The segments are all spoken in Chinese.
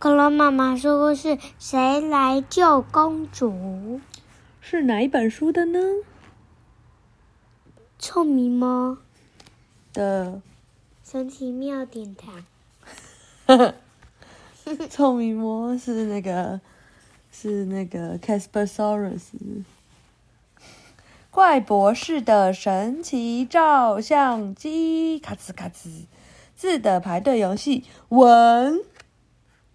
恐龙妈妈说故事：谁来救公主？是哪一本书的呢？臭咪猫的神奇妙点糖。臭咪猫是那个，是那个 Caspersaurus。怪博士的神奇照相机，咔哧咔哧，字的排队游戏，文。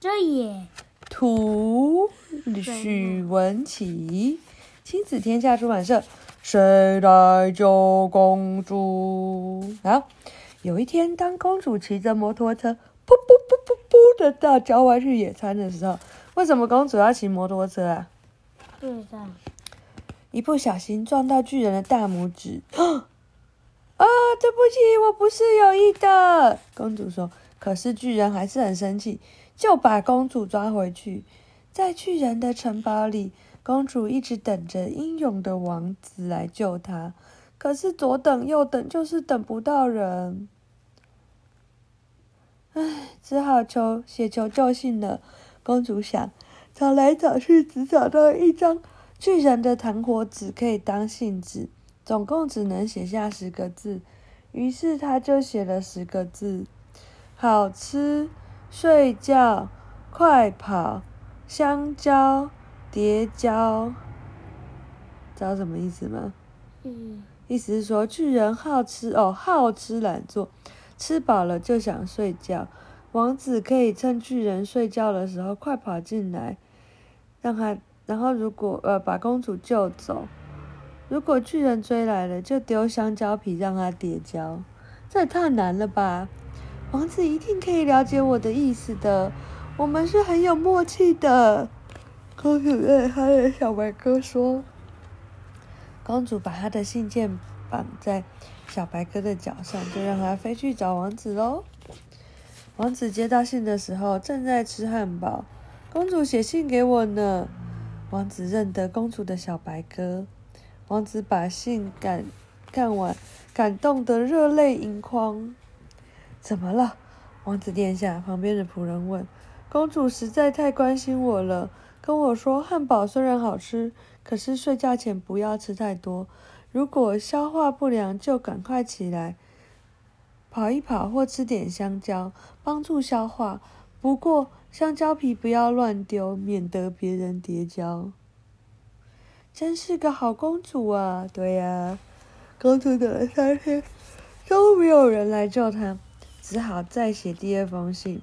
这也，图许文琪，亲子天下出版社。谁来救公主？好，有一天，当公主骑着摩托车，噗噗噗噗噗的到郊外去野餐的时候，为什么公主要骑摩托车啊？对的。一不小心撞到巨人的大拇指。啊，对不起，我不是有意的。公主说。可是巨人还是很生气。就把公主抓回去，在巨人的城堡里，公主一直等着英勇的王子来救她。可是左等右等，就是等不到人。唉，只好求写求救信了。公主想，找来找去，只找到一张巨人的糖果纸可以当信纸，总共只能写下十个字。于是她就写了十个字：好吃。睡觉，快跑，香蕉，叠蕉，知道什么意思吗？嗯，意思是说巨人好吃哦，好吃懒做，吃饱了就想睡觉。王子可以趁巨人睡觉的时候快跑进来，让他，然后如果呃把公主救走，如果巨人追来了，就丢香蕉皮让他叠蕉。这也太难了吧！王子一定可以了解我的意思的，我们是很有默契的。公主对她的小白鸽说：“公主把她的信件绑在小白鸽的脚上，就让它飞去找王子喽。”王子接到信的时候正在吃汉堡。公主写信给我呢。王子认得公主的小白鸽。王子把信感看完，感动得热泪盈眶。怎么了，王子殿下？旁边的仆人问。公主实在太关心我了，跟我说汉堡虽然好吃，可是睡觉前不要吃太多。如果消化不良，就赶快起来跑一跑，或吃点香蕉，帮助消化。不过香蕉皮不要乱丢，免得别人跌跤。真是个好公主啊！对呀，公主等了三天，都没有人来救她。只好再写第二封信。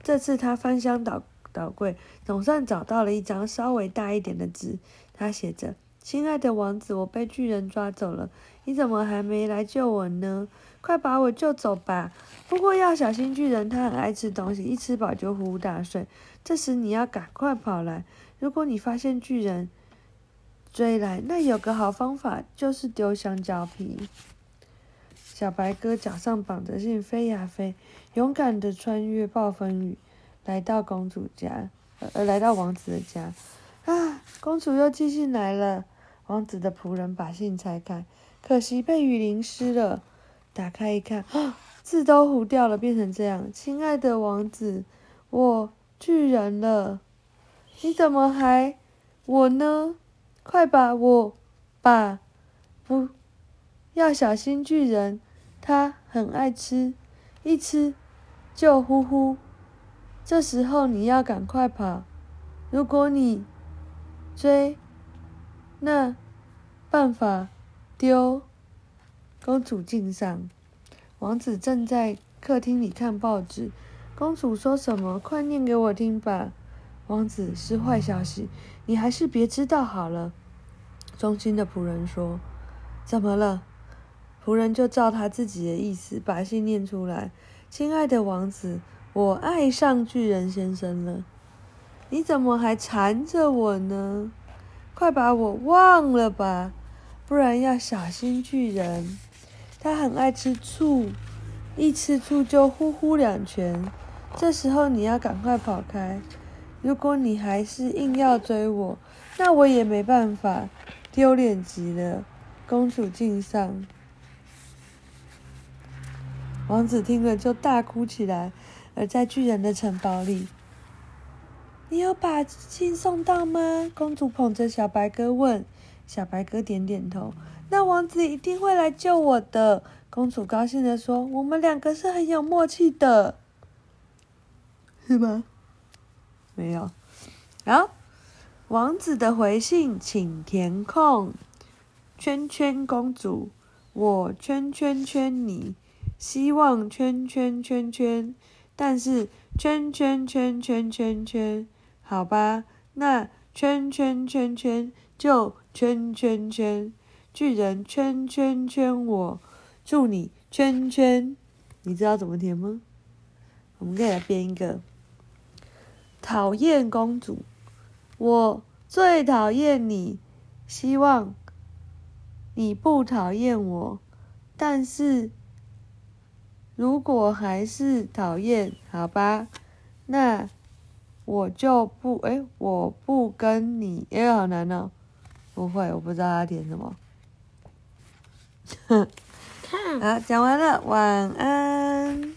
这次他翻箱倒倒柜，总算找到了一张稍微大一点的纸。他写着：“亲爱的王子，我被巨人抓走了，你怎么还没来救我呢？快把我救走吧！不过要小心巨人，他很爱吃东西，一吃饱就呼呼大睡。这时你要赶快跑来。如果你发现巨人追来，那有个好方法，就是丢香蕉皮。”小白鸽脚上绑着信，飞呀飞，勇敢地穿越暴风雨，来到公主家，呃，来到王子的家。啊，公主又寄信来了。王子的仆人把信拆开，可惜被雨淋湿了。打开一看，啊，字都糊掉了，变成这样：亲爱的王子，我巨人了，你怎么还我呢？快把我把不要小心巨人。他很爱吃，一吃就呼呼。这时候你要赶快跑。如果你追，那办法丢。公主敬上。王子正在客厅里看报纸。公主说什么？快念给我听吧。王子是坏消息，你还是别知道好了。忠心的仆人说：“怎么了？”仆人就照他自己的意思把信念出来。亲爱的王子，我爱上巨人先生了。你怎么还缠着我呢？快把我忘了吧，不然要小心巨人。他很爱吃醋，一吃醋就呼呼两拳。这时候你要赶快跑开。如果你还是硬要追我，那我也没办法，丢脸极了。公主敬上。王子听了就大哭起来，而在巨人的城堡里，你有把信送到吗？公主捧着小白鸽问。小白鸽点点头。那王子一定会来救我的。公主高兴地说：“我们两个是很有默契的，是吗？”没有。好，王子的回信，请填空。圈圈公主，我圈圈圈你，希望圈圈圈圈，但是圈圈圈圈圈圈，好吧，那圈圈圈圈就圈圈圈。巨人圈圈圈我，祝你圈圈。你知道怎么填吗？我们可以来编一个。讨厌公主，我最讨厌你。希望你不讨厌我，但是如果还是讨厌，好吧，那我就不哎，我不跟你。哎，好难哦，不会，我不知道他填什么。好，讲完了，晚安。